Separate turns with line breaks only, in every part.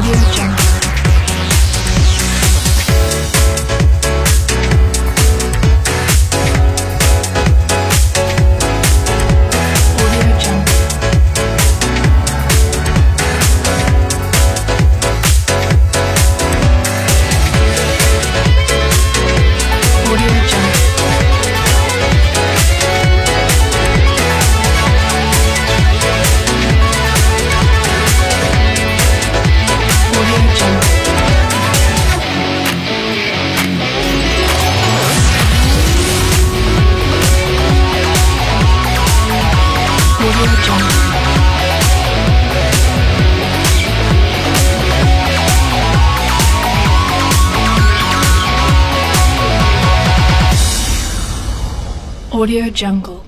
Audio Jungle. Audio Jungle.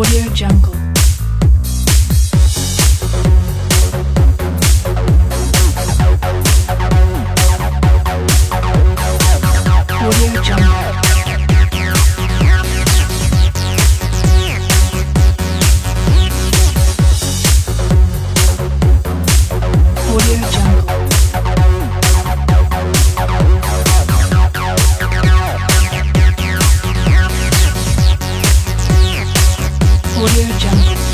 Audio Jungle. your Jungle.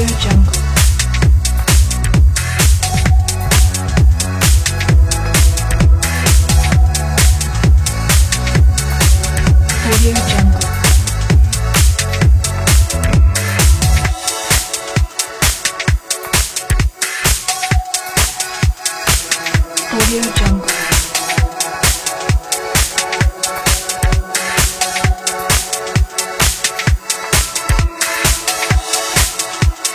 Radio Jungle.